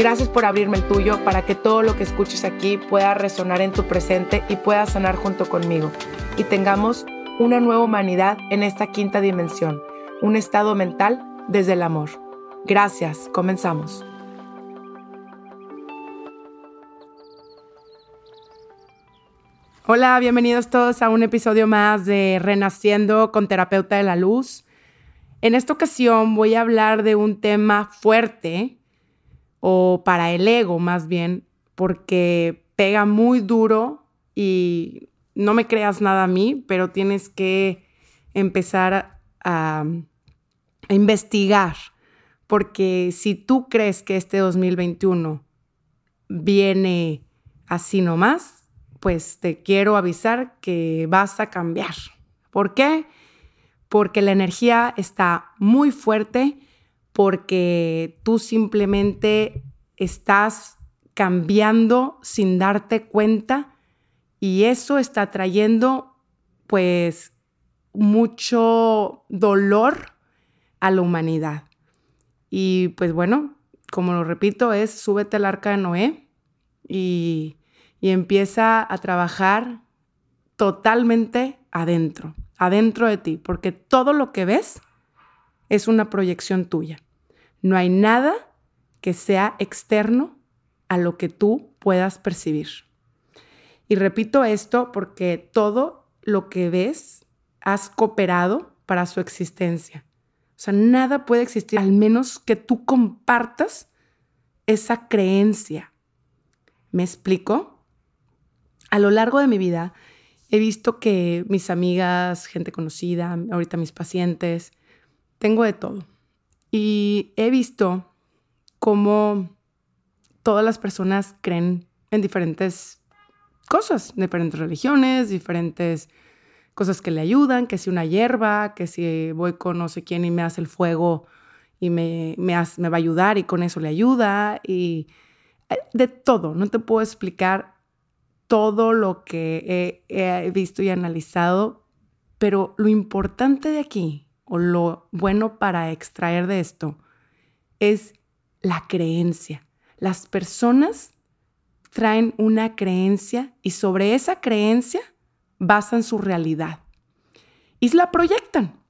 Gracias por abrirme el tuyo para que todo lo que escuches aquí pueda resonar en tu presente y pueda sanar junto conmigo. Y tengamos una nueva humanidad en esta quinta dimensión, un estado mental desde el amor. Gracias, comenzamos. Hola, bienvenidos todos a un episodio más de Renaciendo con Terapeuta de la Luz. En esta ocasión voy a hablar de un tema fuerte o para el ego más bien, porque pega muy duro y no me creas nada a mí, pero tienes que empezar a, investigar, porque si tú crees que este 2021 viene así nomás, pues te quiero avisar que vas a cambiar. ¿Por qué? Porque la energía está muy fuerte porque tú simplemente estás cambiando sin darte cuenta y eso está trayendo pues mucho dolor a la humanidad. Y pues bueno, como lo repito, es súbete al arca de Noé y, y empieza a trabajar totalmente adentro, adentro de ti, porque todo lo que ves es una proyección tuya. No hay nada que sea externo a lo que tú puedas percibir. Y repito esto porque todo lo que ves has cooperado para su existencia. O sea, nada puede existir al menos que tú compartas esa creencia. ¿Me explico? A lo largo de mi vida he visto que mis amigas, gente conocida, ahorita mis pacientes, tengo de todo. Y he visto cómo todas las personas creen en diferentes cosas, diferentes religiones, diferentes cosas que le ayudan, que si una hierba, que si voy con no sé quién y me hace el fuego y me, me, va a ayudar y con eso le ayuda y eh, de todo, no te puedo explicar todo lo que he visto y analizado, pero lo importante de aquí o lo bueno para extraer de esto es la creencia. Las personas traen una creencia y sobre esa creencia basan su realidad y la proyectan.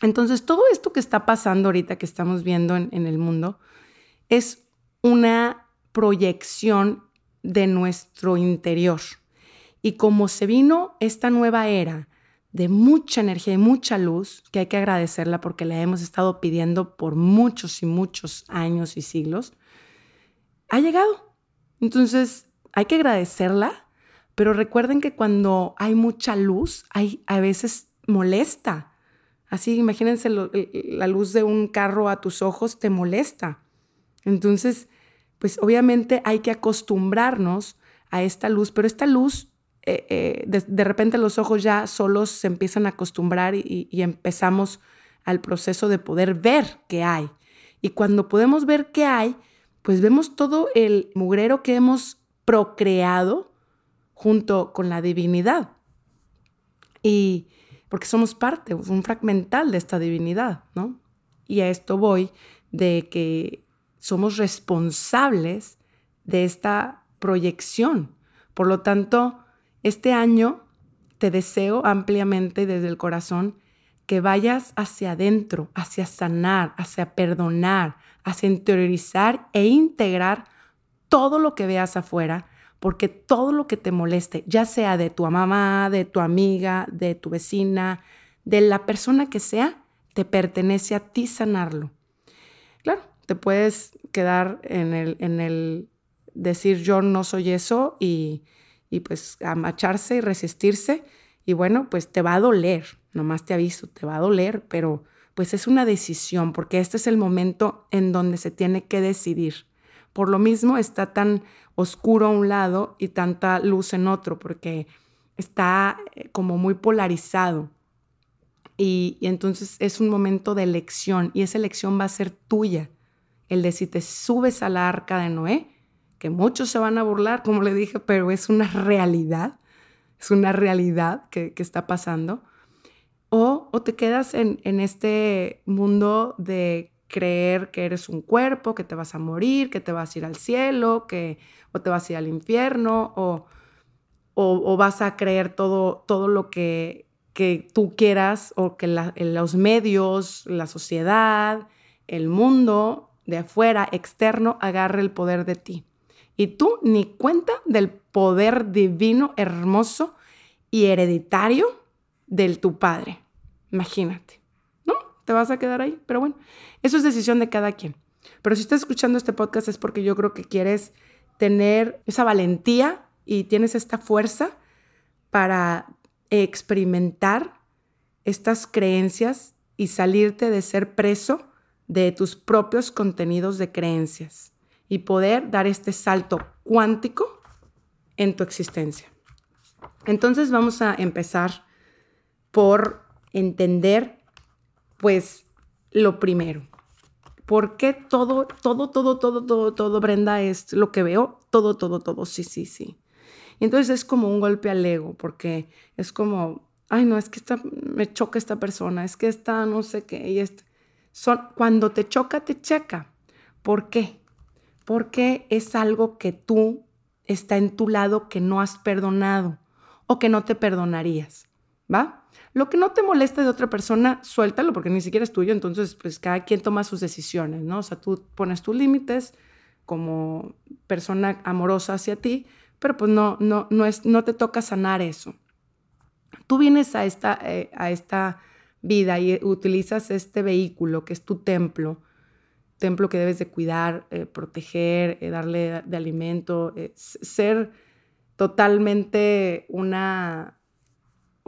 Entonces, todo esto que está pasando ahorita, que estamos viendo en, en el mundo, es una proyección de nuestro interior. Y como se vino esta nueva era de mucha energía y mucha luz, que hay que agradecerla porque la hemos estado pidiendo por muchos y muchos años y siglos, ha llegado. Entonces, hay que agradecerla, pero recuerden que cuando hay mucha luz, hay, a veces molesta. Así, imagínense la luz de un carro a tus ojos te molesta. Entonces, pues obviamente hay que acostumbrarnos a esta luz, pero esta luz eh, eh, de, repente los ojos ya solos se empiezan a acostumbrar y, empezamos al proceso de poder ver qué hay. Y cuando podemos ver qué hay, pues vemos todo el mugrero que hemos procreado junto con la divinidad. Y porque somos parte, un fragmental de esta divinidad, ¿no? Y a esto voy de que somos responsables de esta proyección. Por lo tanto, este año te deseo ampliamente desde el corazón que vayas hacia adentro, hacia sanar, hacia perdonar, hacia interiorizar e integrar todo lo que veas afuera, porque todo lo que te moleste, ya sea de tu mamá, de tu amiga, de tu vecina, de la persona que sea, te pertenece a ti sanarlo. Claro, te puedes quedar en el, en el decir yo no soy eso y, y pues amacharse y resistirse y bueno, pues te va a doler, nomás te aviso, te va a doler, pero pues es una decisión porque este es el momento en donde se tiene que decidir. Por lo mismo está tan oscuro a un lado y tanta luz en otro, porque está eh, como muy polarizado. Y, entonces es un momento de elección y esa elección va a ser tuya. El de si te subes a la arca de Noé, que muchos se van a burlar, como le dije, pero es una realidad, es una realidad que, está pasando. O, o, te quedas en, en este mundo de creer que eres un cuerpo, que te vas a morir, que te vas a ir al cielo, que o te vas a ir al infierno, o, o, vas a creer todo, todo lo que, que tú quieras, o que los medios, la sociedad, el mundo de afuera, externo, agarre el poder de ti. Y tú ni cuenta del poder divino, hermoso y hereditario del tu padre. Imagínate te vas a quedar ahí. Pero bueno, eso es decisión de cada quien. Pero si estás escuchando este podcast es porque yo creo que quieres tener esa valentía y tienes esta fuerza para experimentar estas creencias y salirte de ser preso de tus propios contenidos de creencias y poder dar este salto cuántico en tu existencia. Entonces vamos a empezar por entender pues lo primero. ¿Por qué todo, todo, todo, todo, todo, todo, Brenda, es lo que veo? Todo, todo, todo, sí, sí, sí. Y entonces es como un golpe al ego, porque es como, ay, no, es que esta, me choca esta persona, es que esta no sé qué, y este. Son, cuando te choca, te checa. ¿Por qué? Porque es algo que tú está en tu lado que no has perdonado o que no te perdonarías, ¿va? Lo que no te moleste de otra persona, suéltalo porque ni siquiera es tuyo, entonces pues cada quien toma sus decisiones, ¿no? O sea, tú pones tus límites como persona amorosa hacia ti, pero pues no, no, no, es, no te toca sanar eso. Tú vienes a esta, eh, a esta vida y utilizas este vehículo que es tu templo, templo que debes de cuidar, eh, proteger, eh, darle de alimento, ser totalmente una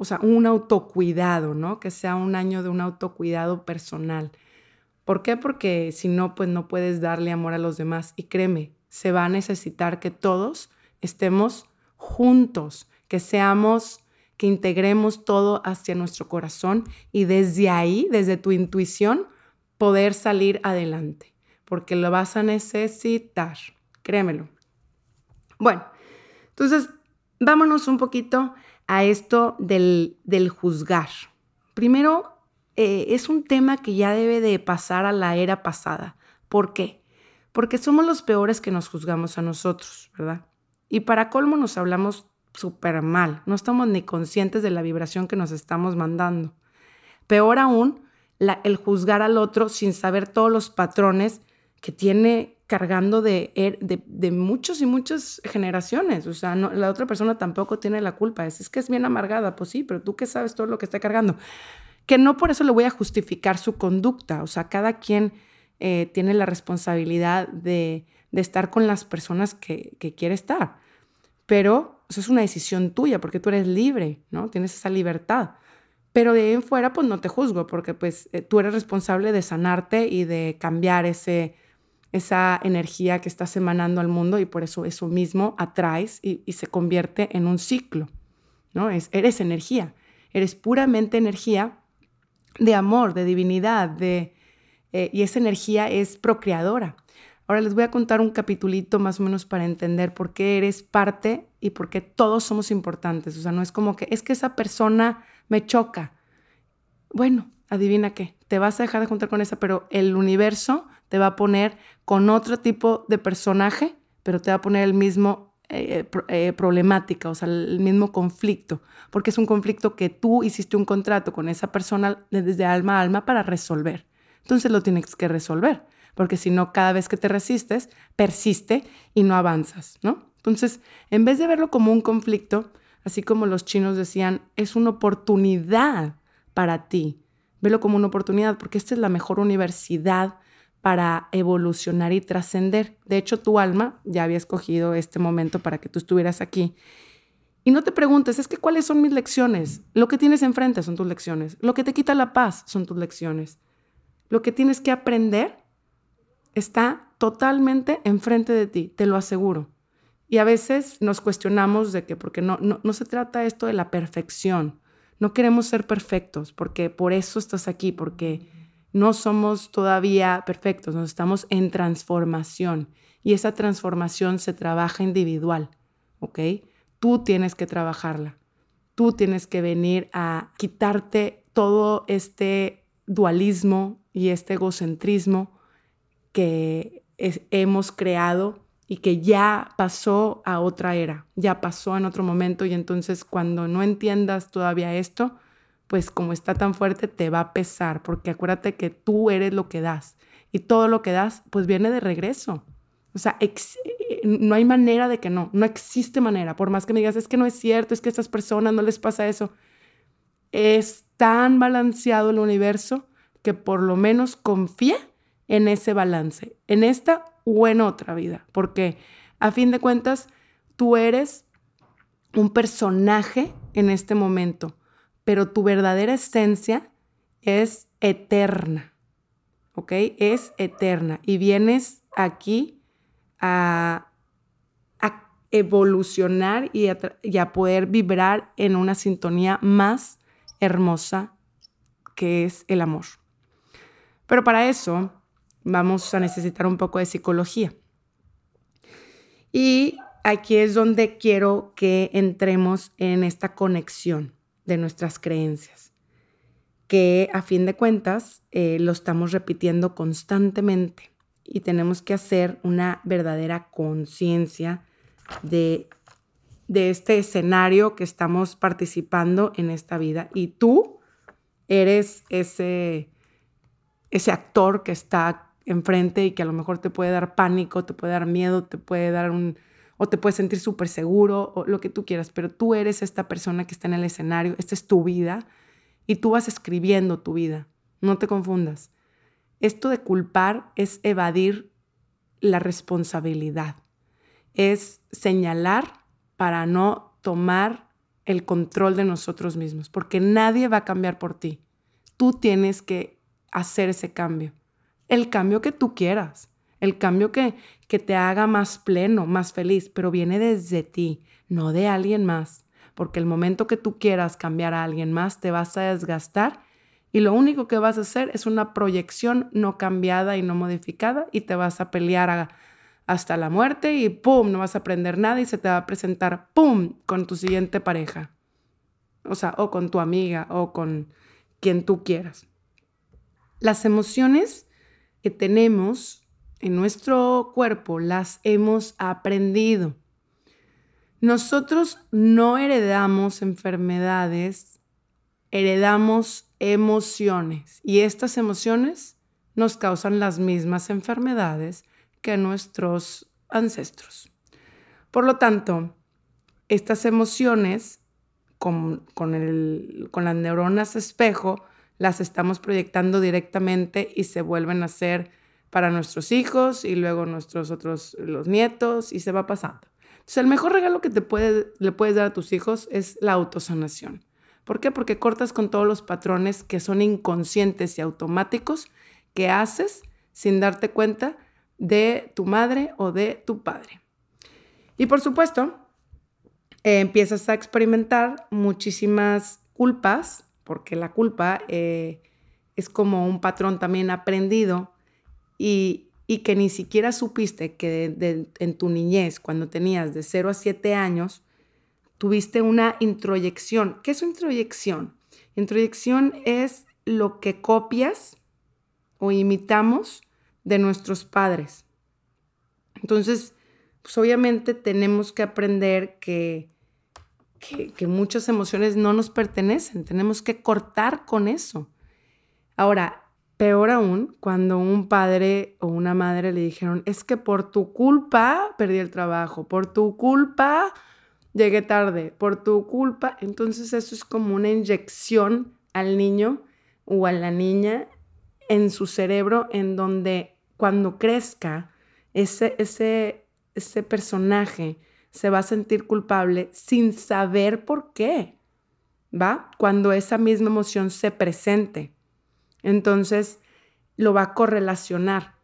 o sea, un autocuidado, ¿no? Que sea un año de un autocuidado personal. ¿Por qué? Porque si no, pues no puedes darle amor a los demás. Y créeme, se va a necesitar que todos estemos juntos, que seamos, que integremos todo hacia nuestro corazón y desde ahí, desde tu intuición, poder salir adelante, porque lo vas a necesitar, créemelo. Bueno, entonces, vámonos un poquito a esto del, juzgar. Primero, eh, es un tema que ya debe de pasar a la era pasada. ¿Por qué? Porque somos los peores que nos juzgamos a nosotros, ¿verdad? Y para colmo nos hablamos súper mal, no estamos ni conscientes de la vibración que nos estamos mandando. Peor aún, el juzgar al otro sin saber todos los patrones que tiene cargando de, er, de, de muchos y muchas generaciones. O sea, la otra persona tampoco tiene la culpa. Es, es que es bien amargada, pues sí, pero tú qué sabes todo lo que está cargando. Que no por eso le voy a justificar su conducta. O sea, cada quien eh, tiene la responsabilidad de, de, estar con las personas que, que quiere estar. Pero eso es una decisión tuya porque tú eres libre, ¿no? Tienes esa libertad. Pero de ahí en fuera, pues no te juzgo porque pues eh, tú eres responsable de sanarte y de cambiar ese esa energía que estás emanando al mundo y por eso eso mismo atraes y, se convierte en un ciclo, ¿no? Es, eres energía, eres puramente energía de amor, de divinidad, de, eh, y esa energía es procreadora. Ahora les voy a contar un capitulito más o menos para entender por qué eres parte y por qué todos somos importantes. O sea, no es como que es que esa persona me choca. Bueno, adivina qué, te vas a dejar de juntar con esa, pero el universo te va a poner con otro tipo de personaje, pero te va a poner el mismo eh, eh, problemática, o sea, el mismo conflicto, porque es un conflicto que tú hiciste un contrato con esa persona desde alma a alma para resolver. Entonces lo tienes que resolver, porque si no, cada vez que te resistes, persiste y no avanzas, ¿no? Entonces, en vez de verlo como un conflicto, así como los chinos decían, es una oportunidad para ti. Velo como una oportunidad porque esta es la mejor universidad para evolucionar y trascender. De hecho, tu alma ya había escogido este momento para que tú estuvieras aquí. Y no te preguntes, es que cuáles son mis lecciones. Lo que tienes enfrente son tus lecciones. Lo que te quita la paz son tus lecciones. Lo que tienes que aprender está totalmente enfrente de ti, te lo aseguro. Y a veces nos cuestionamos de que, porque no, no, no se trata esto de la perfección. No queremos ser perfectos, porque por eso estás aquí, porque no somos todavía perfectos, nos estamos en transformación y esa transformación se trabaja individual, ¿ok? Tú tienes que trabajarla, tú tienes que venir a quitarte todo este dualismo y este egocentrismo que hemos creado y que ya pasó a otra era, ya pasó en otro momento y entonces cuando no entiendas todavía esto, pues como está tan fuerte, te va a pesar, porque acuérdate que tú eres lo que das y todo lo que das, pues viene de regreso. O sea, no hay manera de que no, no existe manera, por más que me digas, es que no es cierto, es que a estas personas no les pasa eso. Es tan balanceado el universo que por lo menos confía en ese balance, en esta o en otra vida, porque a fin de cuentas, tú eres un personaje en este momento pero tu verdadera esencia es eterna, ¿ok? Es eterna y vienes aquí a, evolucionar y a, poder vibrar en una sintonía más hermosa que es el amor. Pero para eso vamos a necesitar un poco de psicología. Y aquí es donde quiero que entremos en esta conexión de nuestras creencias, que a fin de cuentas eh, lo estamos repitiendo constantemente y tenemos que hacer una verdadera conciencia de, de este escenario que estamos participando en esta vida. Y tú eres ese, ese actor que está enfrente y que a lo mejor te puede dar pánico, te puede dar miedo, te puede dar un, o te puedes sentir súper seguro o lo que tú quieras, pero tú eres esta persona que está en el escenario, esta es tu vida y tú vas escribiendo tu vida, no te confundas. Esto de culpar es evadir la responsabilidad, es señalar para no tomar el control de nosotros mismos, porque nadie va a cambiar por ti. Tú tienes que hacer ese cambio, el cambio que tú quieras el cambio que, que te haga más pleno, más feliz, pero viene desde ti, no de alguien más, porque el momento que tú quieras cambiar a alguien más te vas a desgastar y lo único que vas a hacer es una proyección no cambiada y no modificada y te vas a pelear hasta la muerte y ¡pum! No vas a aprender nada y se te va a presentar ¡pum! con tu siguiente pareja. O sea, o con tu amiga o con quien tú quieras. Las emociones que tenemos en nuestro cuerpo las hemos aprendido. Nosotros no heredamos enfermedades, heredamos emociones y estas emociones nos causan las mismas enfermedades que nuestros ancestros. Por lo tanto, estas emociones con, con las neuronas espejo las estamos proyectando directamente y se vuelven a ser para nuestros hijos y luego nuestros otros, los nietos, y se va pasando. Entonces, el mejor regalo que te puede, le puedes dar a tus hijos es la autosanación. ¿Por qué? Porque cortas con todos los patrones que son inconscientes y automáticos que haces sin darte cuenta de tu madre o de tu padre. Y por supuesto, eh, empiezas a experimentar muchísimas culpas, porque la culpa eh, es como un patrón también aprendido y, que ni siquiera supiste que en tu niñez, cuando tenías de 0 a 7 años, tuviste una introyección. ¿Qué es introyección? Introyección es lo que copias o imitamos de nuestros padres. Entonces, pues obviamente tenemos que aprender que, que, muchas emociones no nos pertenecen, tenemos que cortar con eso. Ahora, Peor aún, cuando un padre o una madre le dijeron, es que por tu culpa perdí el trabajo, por tu culpa llegué tarde, por tu culpa. Entonces eso es como una inyección al niño o a la niña en su cerebro en donde cuando crezca ese, ese, ese personaje se va a sentir culpable sin saber por qué, ¿va? Cuando esa misma emoción se presente. Entonces lo va a correlacionar.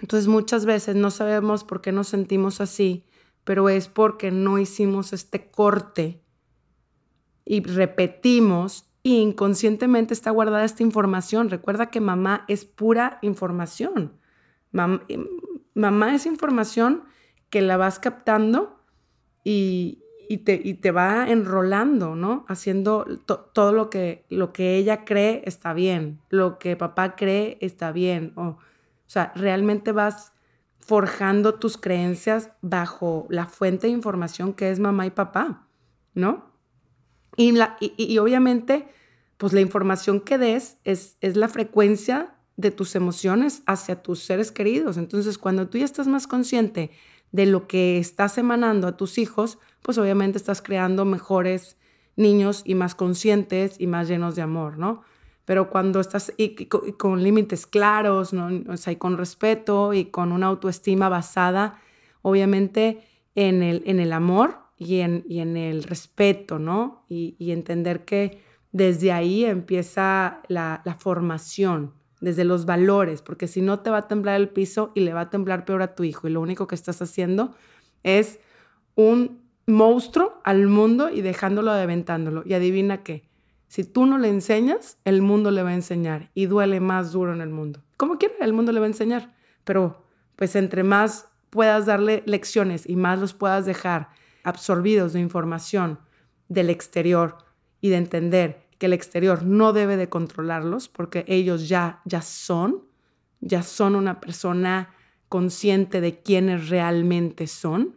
Entonces muchas veces no sabemos por qué nos sentimos así, pero es porque no hicimos este corte y repetimos y inconscientemente está guardada esta información. Recuerda que mamá es pura información. mamá es información que la vas captando y, y te, y te va enrolando, ¿no? Haciendo todo lo que, lo que ella cree está bien, lo que papá cree está bien. O, o sea, realmente vas forjando tus creencias bajo la fuente de información que es mamá y papá, ¿no? Y, la, y, obviamente, pues la información que des es, es la frecuencia de tus emociones hacia tus seres queridos. Entonces, cuando tú ya estás más consciente de lo que estás emanando a tus hijos, pues obviamente estás creando mejores niños y más conscientes y más llenos de amor, ¿no? Pero cuando estás y, con, límites claros, ¿no? o sea, y con respeto y con una autoestima basada, obviamente, en el, en el amor y en, y en el respeto, ¿no? Y, y, entender que desde ahí empieza la, la formación, desde los valores, porque si no te va a temblar el piso y le va a temblar peor a tu hijo y lo único que estás haciendo es un monstruo al mundo y dejándolo aventándolo. Y adivina qué, si tú no le enseñas, el mundo le va a enseñar y duele más duro en el mundo. Como quiera, el mundo le va a enseñar, pero pues entre más puedas darle lecciones y más los puedas dejar absorbidos de información del exterior y de entender que el exterior no debe de controlarlos porque ellos ya, ya son, ya son una persona consciente de quiénes realmente son,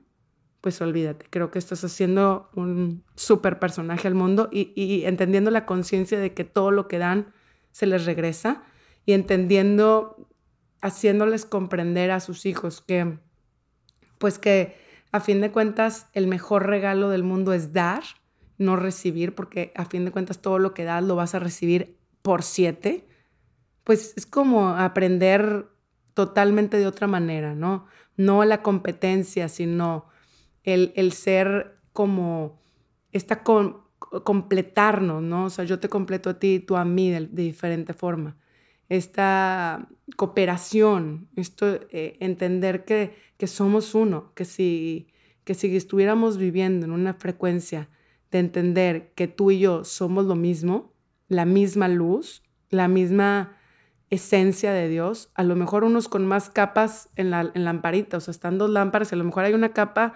pues olvídate, creo que estás haciendo un súper personaje al mundo y, y entendiendo la conciencia de que todo lo que dan se les regresa y entendiendo, haciéndoles comprender a sus hijos que, pues que a fin de cuentas el mejor regalo del mundo es dar no recibir, porque a fin de cuentas todo lo que das lo vas a recibir por siete, pues es como aprender totalmente de otra manera, ¿no? No la competencia, sino el, el ser como esta completarnos, ¿no? O sea, yo te completo a ti y tú a mí de, diferente forma. Esta cooperación, esto, eh, entender que, que somos uno, que si, que si estuviéramos viviendo en una frecuencia de entender que tú y yo somos lo mismo, la misma luz, la misma esencia de Dios, a lo mejor unos con más capas en la en lamparita, o sea, están dos lámparas a lo mejor hay una capa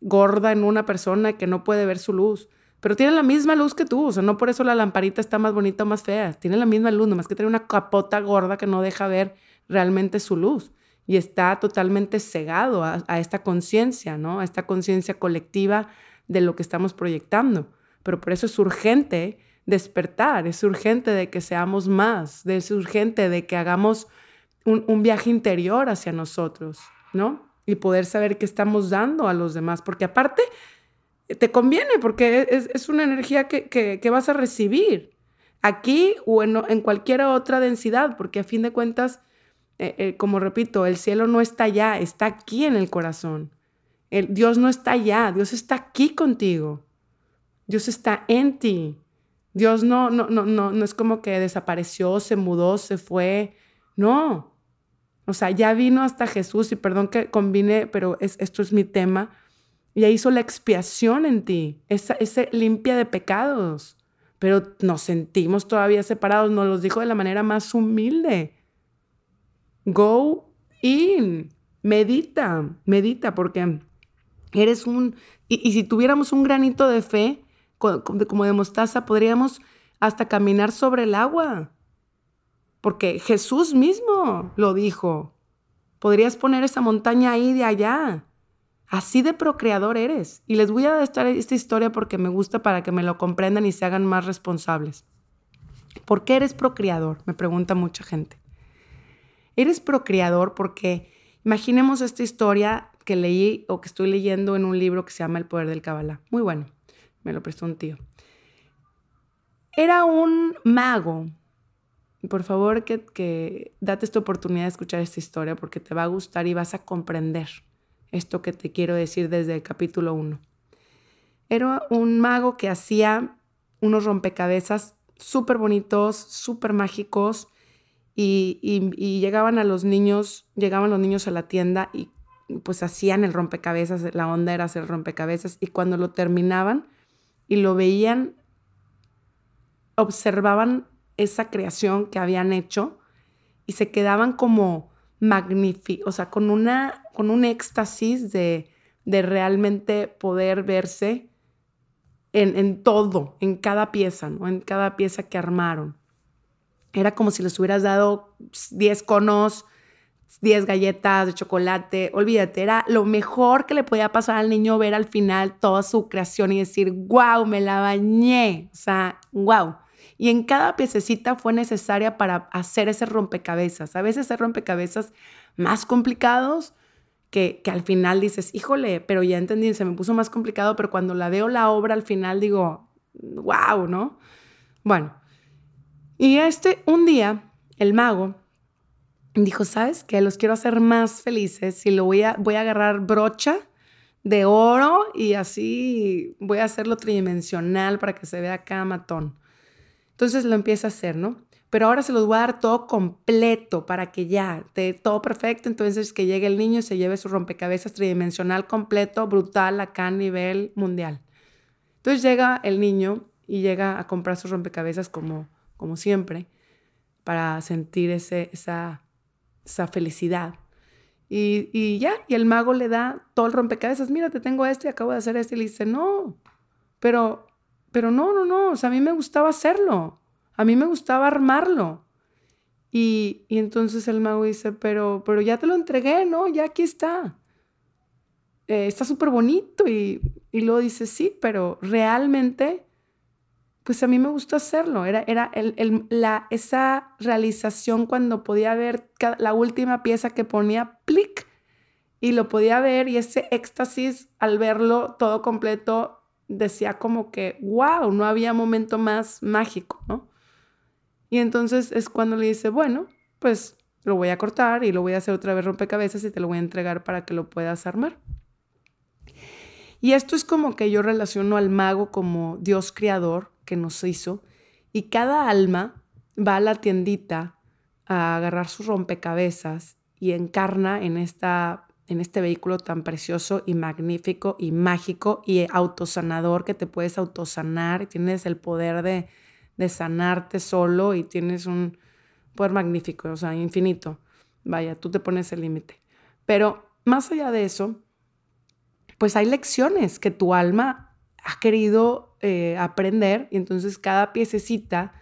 gorda en una persona que no puede ver su luz, pero tiene la misma luz que tú, o sea, no por eso la lamparita está más bonita o más fea, tiene la misma luz, nomás que tiene una capota gorda que no deja ver realmente su luz y está totalmente cegado a, a esta conciencia, ¿no? A esta conciencia colectiva de lo que estamos proyectando. Pero por eso es urgente despertar, es urgente de que seamos más, es urgente de que hagamos un, viaje interior hacia nosotros, ¿no? Y poder saber qué estamos dando a los demás, porque aparte te conviene, porque es, una energía que, vas a recibir aquí o en, en cualquier otra densidad, porque a fin de cuentas, eh, eh, como repito, el cielo no está allá, está aquí en el corazón. El, Dios no está allá, Dios está aquí contigo. Dios está en ti. Dios no, no, no, no, no es como que desapareció, se mudó, se fue. No. O sea, ya vino hasta Jesús y perdón que combine, pero es, esto es mi tema. Ya hizo la expiación en ti, esa, ese limpia de pecados. Pero nos sentimos todavía separados, nos los dijo de la manera más humilde. Go in, medita, medita, porque Eres un... Y, si tuviéramos un granito de fe, como de mostaza, podríamos hasta caminar sobre el agua. Porque Jesús mismo lo dijo. Podrías poner esa montaña ahí de allá. Así de procreador eres. Y les voy a dar esta historia porque me gusta para que me lo comprendan y se hagan más responsables. ¿Por qué eres procreador? Me pregunta mucha gente. Eres procreador porque imaginemos esta historia que leí o que estoy leyendo en un libro que se llama El poder del Kabbalah. Muy bueno, me lo prestó un tío. Era un mago. Por favor, que, que date esta oportunidad de escuchar esta historia porque te va a gustar y vas a comprender esto que te quiero decir desde el capítulo 1. Era un mago que hacía unos rompecabezas súper bonitos, súper mágicos, y, y, llegaban a los niños, llegaban los niños a la tienda y pues hacían el rompecabezas, la onda era hacer rompecabezas, y cuando lo terminaban y lo veían, observaban esa creación que habían hecho y se quedaban como magníficos, o sea, con, una, con un éxtasis de, de realmente poder verse en, todo, en cada pieza, ¿no? En cada pieza que armaron. Era como si les hubieras dado 10 conos, 10 galletas de chocolate. Olvídate, era lo mejor que le podía pasar al niño ver al final toda su creación y decir, wow, me la bañé. O sea, wow. Y en cada piececita fue necesaria para hacer ese rompecabezas. A veces hay rompecabezas más complicados que, al final dices, híjole, pero ya entendí, se me puso más complicado, pero cuando la veo la obra al final digo, wow, ¿no? Bueno, y este, un día, el mago dijo, ¿sabes qué? Los quiero hacer más felices y lo voy a, voy a agarrar brocha de oro y así voy a hacerlo tridimensional para que se vea acá matón. Entonces lo empieza a hacer, ¿no? pero ahora se los voy a dar todo completo para que ya, esté todo perfecto, entonces que llegue el niño y se lleve su rompecabezas tridimensional completo, brutal, acá a nivel mundial. Entonces llega el niño y llega a comprar sus rompecabezas como, como siempre, para sentir ese, esa, esa felicidad. Y, y, ya, y el mago le da todo el rompecabezas, mira, te tengo este, acabo de hacer este, y le dice, no, pero, pero no, no, no, o sea, a mí me gustaba hacerlo. A mí me gustaba armarlo. Y, entonces el mago dice, pero, pero ya te lo entregué, ¿no? Ya aquí está. Eh, está súper bonito. Y, y luego dice, sí, pero realmente, pues a mí me gustó hacerlo. Era, era el, la, esa realización cuando podía ver la última pieza que ponía, plic, y lo podía ver y ese éxtasis al verlo todo completo decía como que, wow, no había momento más mágico, ¿no? Y entonces es cuando le dice, bueno, pues lo voy a cortar y lo voy a hacer otra vez rompecabezas y te lo voy a entregar para que lo puedas armar. Y esto es como que yo relaciono al mago como Dios creador que nos hizo y cada alma va a la tiendita a agarrar sus rompecabezas y encarna en, esta, en este vehículo tan precioso y magnífico y mágico y autosanador que te puedes autosanar tienes el poder de, de sanarte solo y tienes un poder magnífico, o sea, infinito. Vaya, tú te pones el límite. Pero más allá de eso, pues hay lecciones que tu alma ha querido eh, aprender y entonces cada piececita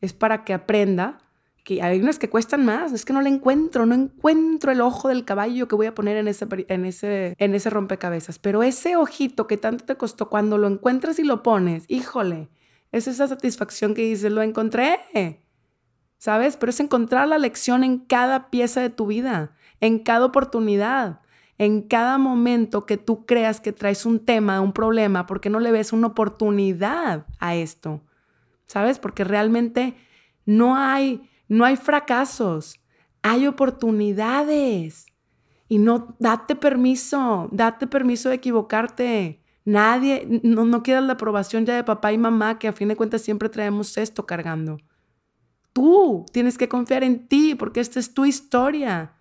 es para que aprenda que hay unas que cuestan más, es que no le encuentro, no encuentro el ojo del caballo que voy a poner en ese, en ese, en ese rompecabezas, pero ese ojito que tanto te costó, cuando lo encuentras y lo pones, híjole, es esa satisfacción que dices, lo encontré. ¿Sabes? Pero es encontrar la lección en cada pieza de tu vida, en cada oportunidad, en cada momento que tú creas que traes un tema, un problema, porque no le ves una oportunidad a esto. ¿Sabes? Porque realmente no hay no hay fracasos, hay oportunidades. Y no date permiso, date permiso de equivocarte. Nadie, no, no quieras la aprobación ya de papá y mamá, que a fin de cuentas siempre traemos esto cargando. Tú tienes que confiar en ti, porque esta es tu historia.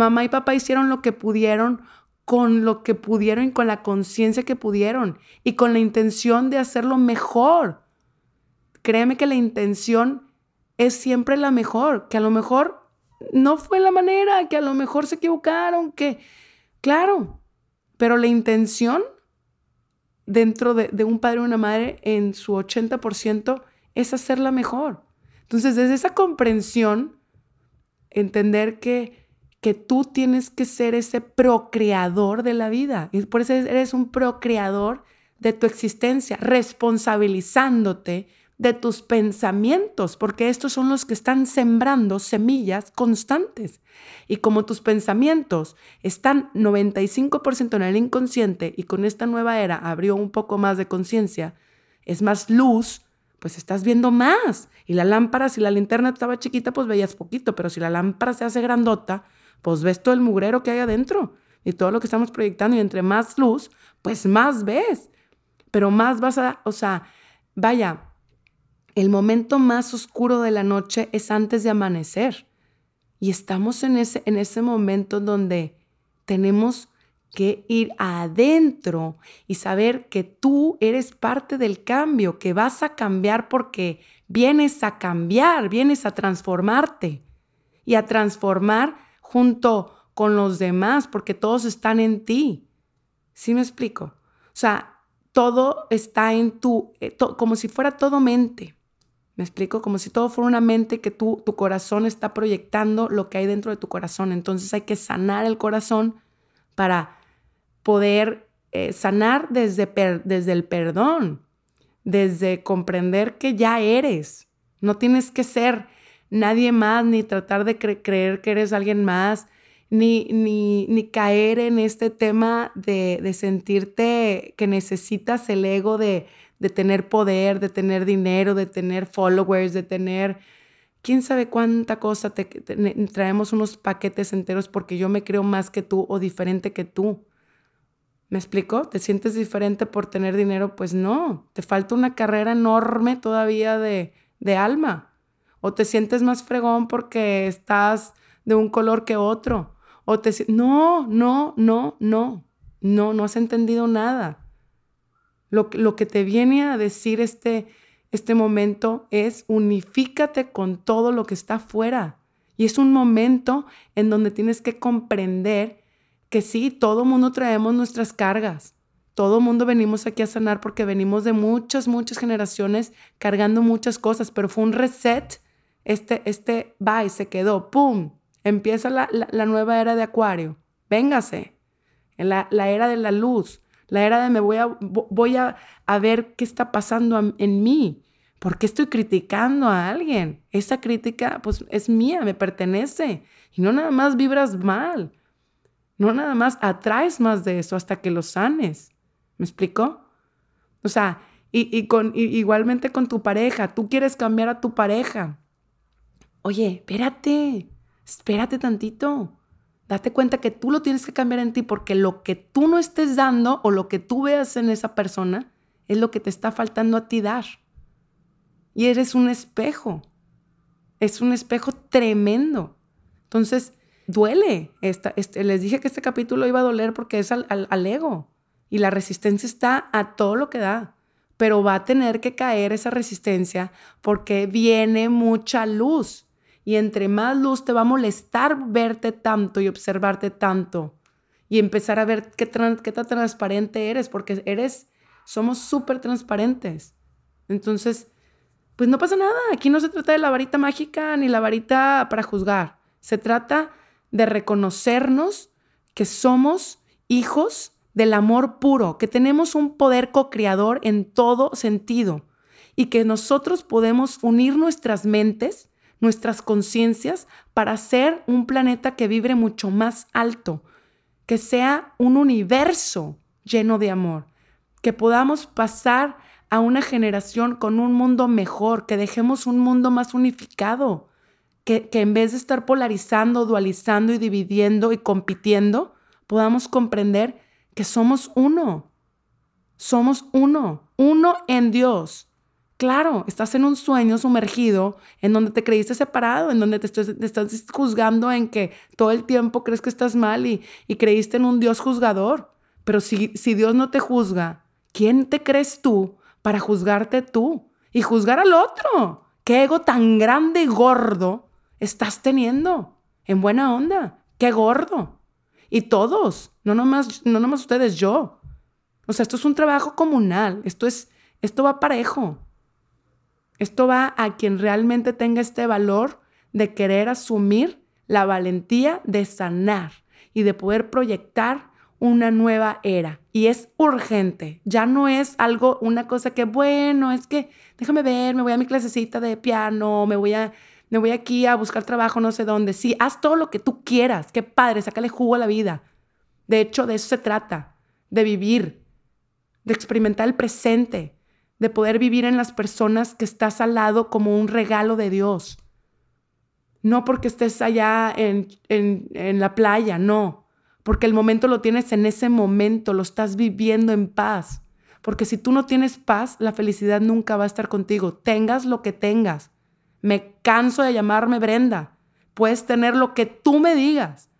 Mamá y papá hicieron lo que pudieron con lo que pudieron y con la conciencia que pudieron y con la intención de hacerlo mejor. Créeme que la intención es siempre la mejor, que a lo mejor no fue la manera, que a lo mejor se equivocaron, que, claro, pero la intención dentro de, un padre o una madre en su 80% es hacerla mejor. Entonces, desde esa comprensión, entender que, que tú tienes que ser ese procreador de la vida. Y por eso eres un procreador de tu existencia, responsabilizándote de tus pensamientos, porque estos son los que están sembrando semillas constantes. Y como tus pensamientos están 95% en el inconsciente y con esta nueva era abrió un poco más de conciencia, es más luz, pues estás viendo más. Y la lámpara, si la linterna estaba chiquita, pues veías poquito, pero si la lámpara se hace grandota, pues ves todo el mugrero que hay adentro y todo lo que estamos proyectando y entre más luz, pues más ves. Pero más vas a, o sea, vaya, el momento más oscuro de la noche es antes de amanecer. Y estamos en ese, en ese momento donde tenemos que ir adentro y saber que tú eres parte del cambio, que vas a cambiar porque vienes a cambiar, vienes a transformarte y a transformar junto con los demás porque todos están en ti. ¿Sí me explico? O sea, todo está en tu, eh, como si fuera todo mente. Me explico, como si todo fuera una mente que tú, tu corazón está proyectando lo que hay dentro de tu corazón. Entonces hay que sanar el corazón para poder eh, sanar desde, desde el perdón, desde comprender que ya eres. No tienes que ser nadie más, ni tratar de creer que eres alguien más, ni, ni, ni caer en este tema de, de sentirte que necesitas el ego de, de tener poder, de tener dinero, de tener followers, de tener quién sabe cuánta cosa, te, traemos unos paquetes enteros porque yo me creo más que tú o diferente que tú. ¿Me explico? ¿Te sientes diferente por tener dinero? Pues no, te falta una carrera enorme todavía de, de alma. O te sientes más fregón porque estás de un color que otro. O te no, no, no, no, no, no has entendido nada. Lo, que te viene a decir este, este momento es unifícate con todo lo que está afuera. Y es un momento en donde tienes que comprender que sí, todo mundo traemos nuestras cargas. Todo mundo venimos aquí a sanar porque venimos de muchas, muchas generaciones cargando muchas cosas, pero fue un reset. Este, este, va y se quedó, ¡pum! Empieza la, nueva era de Acuario. Véngase. La, la era de la luz la era de me voy a, voy a, ver qué está pasando en mí. ¿Por qué estoy criticando a alguien? Esa crítica pues es mía, me pertenece. Y no nada más vibras mal. No nada más atraes más de eso hasta que lo sanes. ¿Me explico? O sea, y, con, igualmente con tu pareja. Tú quieres cambiar a tu pareja. Oye, espérate, espérate tantito. Date cuenta que tú lo tienes que cambiar en ti porque lo que tú no estés dando o lo que tú veas en esa persona es lo que te está faltando a ti dar. Y eres un espejo. Es un espejo tremendo. Entonces, duele. Esta, este, les dije que este capítulo iba a doler porque es al, al ego. Y la resistencia está a todo lo que da. Pero va a tener que caer esa resistencia porque viene mucha luz y entre más luz te va a molestar verte tanto y observarte tanto y empezar a ver qué, tan transparente eres, porque eres, somos súper transparentes. Entonces, pues no pasa nada, aquí no se trata de la varita mágica ni la varita para juzgar, se trata de reconocernos que somos hijos del amor puro, que tenemos un poder co-creador en todo sentido y que nosotros podemos unir nuestras mentes nuestras conciencias para ser un planeta que vibre mucho más alto, que sea un universo lleno de amor, que podamos pasar a una generación con un mundo mejor, que dejemos un mundo más unificado, que, que en vez de estar polarizando, dualizando y dividiendo y compitiendo, podamos comprender que somos uno, somos uno, uno en Dios Claro, estás en un sueño sumergido en donde te creíste separado, en donde te, estás juzgando en que todo el tiempo crees que estás mal y, creíste en un Dios juzgador. Pero si, si Dios no te juzga, ¿quién te crees tú para juzgarte tú y juzgar al otro? ¿Qué ego tan grande y gordo estás teniendo? En buena onda, qué gordo. Y todos, no nomás, no nomás ustedes, yo. O sea, esto es un trabajo comunal, esto es, esto va parejo. Esto va a quien realmente tenga este valor de querer asumir la valentía de sanar y de poder proyectar una nueva era y es urgente. Ya no es algo, una cosa que, bueno, es que déjame ver, me voy a mi clasecita de piano, me voy a, me voy aquí a buscar trabajo no sé dónde. Sí, haz todo lo que tú quieras. Qué padre, sácale jugo a la vida. De hecho, de eso se trata, de vivir, de experimentar el presente, de poder vivir en las personas que estás al lado como un regalo de Dios. No porque estés allá en, en, en la playa, no porque el momento lo tienes en ese momento, lo estás viviendo en paz. Porque si tú no tienes paz, la felicidad nunca va a estar contigo. Tengas lo que tengas. Me canso de llamarme Brenda. Puedes tener lo que tú me digas.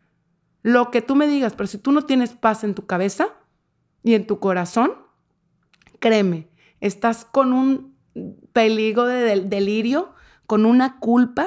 Lo que tú me digas. Pero si tú no tienes paz en tu cabeza y en tu corazón, créeme, estás con un peligro de delirio, con una culpa,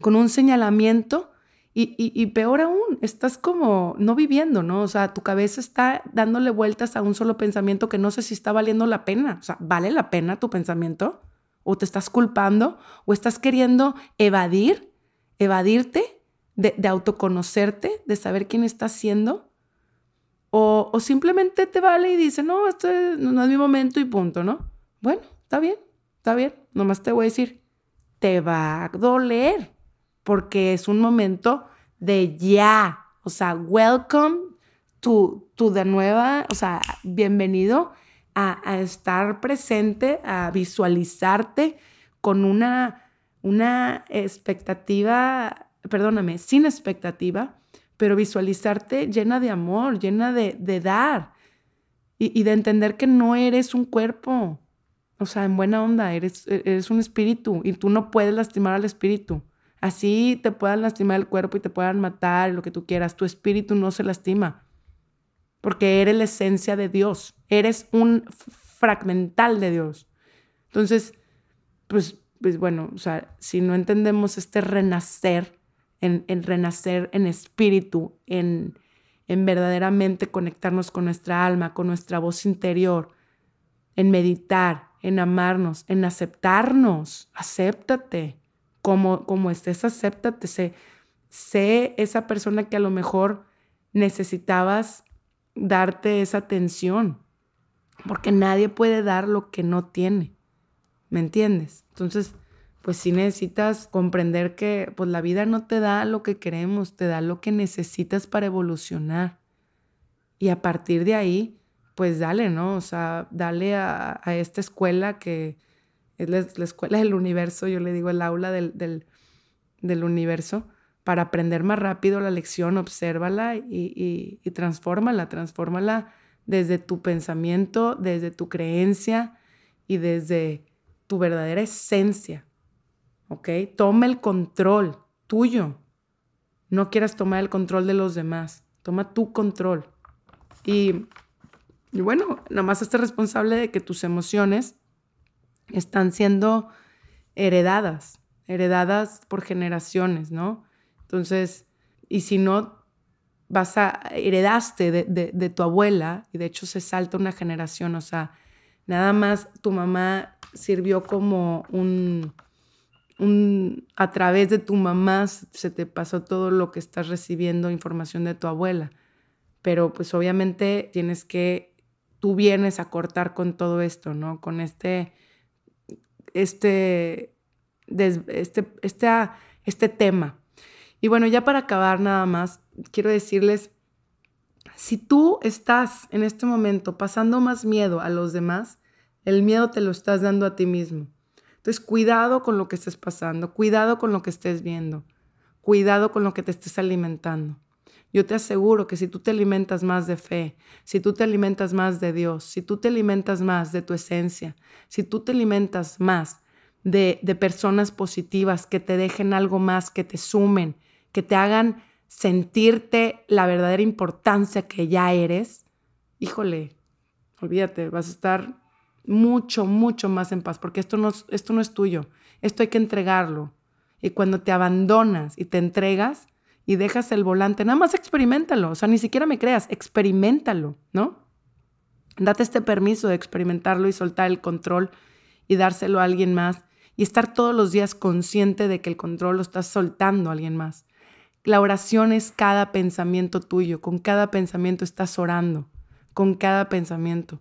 con un señalamiento y, peor aún, estás como no viviendo, ¿no? O sea, tu cabeza está dándole vueltas a un solo pensamiento que no sé si está valiendo la pena. O sea, ¿vale la pena tu pensamiento? ¿O te estás culpando? ¿O estás queriendo evadir, evadirte de, autoconocerte, de saber quién estás siendo? O, simplemente te vale y dice, no, este no es mi momento y punto, ¿no? Bueno, está bien, está bien. Nomás te voy a decir, te va a doler porque es un momento de ya, o sea, welcome to, to the nueva, o sea, bienvenido a, estar presente, a visualizarte con una, una expectativa, perdóname, sin expectativa, pero visualizarte llena de amor, llena de, dar y, de entender que no eres un cuerpo, o sea, en buena onda, eres, eres un espíritu y tú no puedes lastimar al espíritu. Así te puedan lastimar el cuerpo y te puedan matar, lo que tú quieras. Tu espíritu no se lastima. Porque eres la esencia de Dios. Eres un fragmental de Dios. Entonces, pues, pues bueno, o sea, si no entendemos este renacer, en, renacer en espíritu, en, en verdaderamente conectarnos con nuestra alma, con nuestra voz interior, en meditar, en amarnos, en aceptarnos, acéptate como, como estés, acéptate, sé, sé esa persona que a lo mejor necesitabas darte esa atención, porque nadie puede dar lo que no tiene, ¿me entiendes? Entonces, pues sí necesitas comprender que pues la vida no te da lo que queremos, te da lo que necesitas para evolucionar. Y a partir de ahí, pues dale, ¿no? O sea, dale a, a esta escuela que, es la, escuela del universo, yo le digo el aula del, del, universo, para aprender más rápido la lección, obsérvala y, y, y transfórmala, transfórmala desde tu pensamiento, desde tu creencia y desde tu verdadera esencia. ¿Ok? Toma el control tuyo. No quieras tomar el control de los demás. Toma tu control. Y, y bueno, nada más estés responsable de que tus emociones están siendo heredadas, heredadas por generaciones, ¿no? Entonces, y si no vas a, heredaste de, tu abuela, y de hecho se salta una generación, o sea, nada más tu mamá sirvió como un, un, a través de tu mamá se te pasó todo lo que estás recibiendo información de tu abuela, pero pues obviamente tienes que, tú vienes a cortar con todo esto, ¿no? Con este este, este, este, este tema. Y bueno, ya para acabar nada más, quiero decirles, si tú estás en este momento pasando más miedo a los demás, el miedo te lo estás dando a ti mismo. Entonces, cuidado con lo que estés pasando, cuidado con lo que estés viendo, cuidado con lo que te estés alimentando. Yo te aseguro que si tú te alimentas más de fe, si tú te alimentas más de Dios, si tú te alimentas más de tu esencia, si tú te alimentas más de, personas positivas que te dejen algo más, que te sumen, que te hagan sentirte la verdadera importancia que ya eres, híjole, olvídate, vas a estar mucho, mucho más en paz, porque esto no, esto no es tuyo, esto hay que entregarlo. Y cuando te abandonas y te entregas, y dejas el volante, nada más experimentalo, o sea, ni siquiera me creas, experimentalo, ¿no? Date este permiso de experimentarlo y soltar el control y dárselo a alguien más y estar todos los días consciente de que el control lo estás soltando a alguien más. La oración es cada pensamiento tuyo, con cada pensamiento estás orando, con cada pensamiento.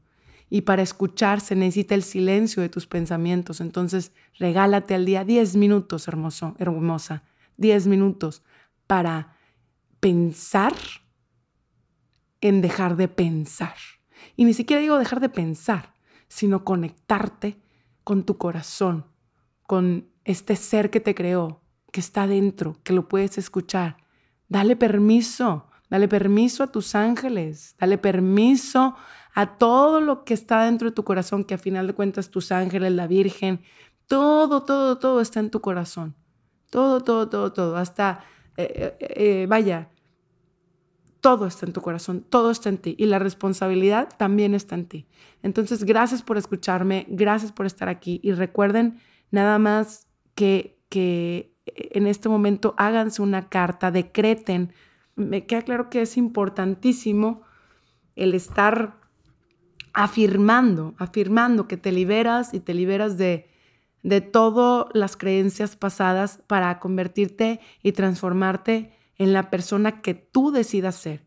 Y para escuchar se necesita el silencio de tus pensamientos. Entonces, regálate al día 10 minutos, hermoso, hermosa, 10 minutos para pensar en dejar de pensar. Y ni siquiera digo dejar de pensar, sino conectarte con tu corazón, con este ser que te creó, que está dentro, que lo puedes escuchar. Dale permiso, dale permiso a tus ángeles, dale permiso a todo lo que está dentro de tu corazón, que a final de cuentas tus ángeles, la Virgen, todo, todo, todo está en tu corazón. Todo, todo, todo, todo. Hasta, eh, eh, eh, vaya, todo está en tu corazón, todo está en ti y la responsabilidad también está en ti. Entonces, gracias por escucharme, gracias por estar aquí y recuerden nada más que, que en este momento háganse una carta, decreten. Me queda claro que es importantísimo el estar afirmando, afirmando que te liberas y te liberas de, de todas las creencias pasadas para convertirte y transformarte en la persona que tú decidas ser.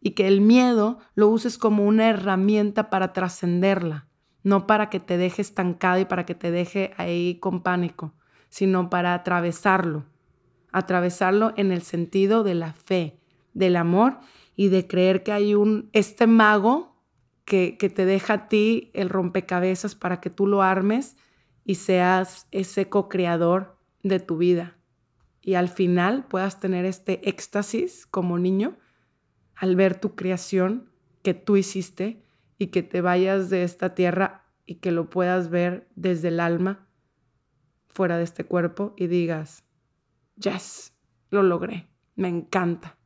Y que el miedo lo uses como una herramienta para trascenderla, no para que te deje estancado y para que te deje ahí con pánico, sino para atravesarlo, atravesarlo en el sentido de la fe, del amor y de creer que hay un, este mago que, que te deja a ti el rompecabezas para que tú lo armes y seas ese co-creador de tu vida y al final puedas tener este éxtasis como niño al ver tu creación que tú hiciste y que te vayas de esta tierra y que lo puedas ver desde el alma fuera de este cuerpo y digas, yes, lo logré, me encanta.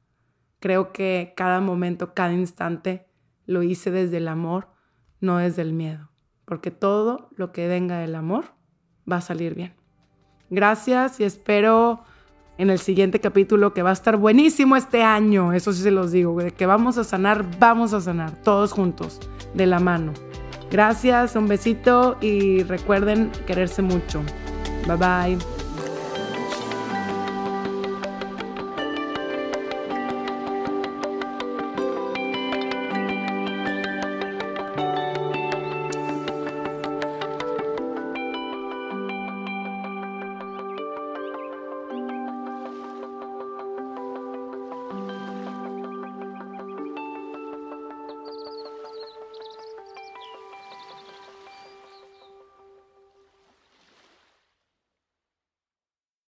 Creo que cada momento, cada instante lo hice desde el amor, no desde el miedo, porque todo lo que venga del amor va a salir bien. Gracias y espero en el siguiente capítulo que va a estar buenísimo este año. Eso sí se los digo, que vamos a sanar, vamos a sanar, todos juntos, de la mano. Gracias, un besito y recuerden quererse mucho. Bye bye.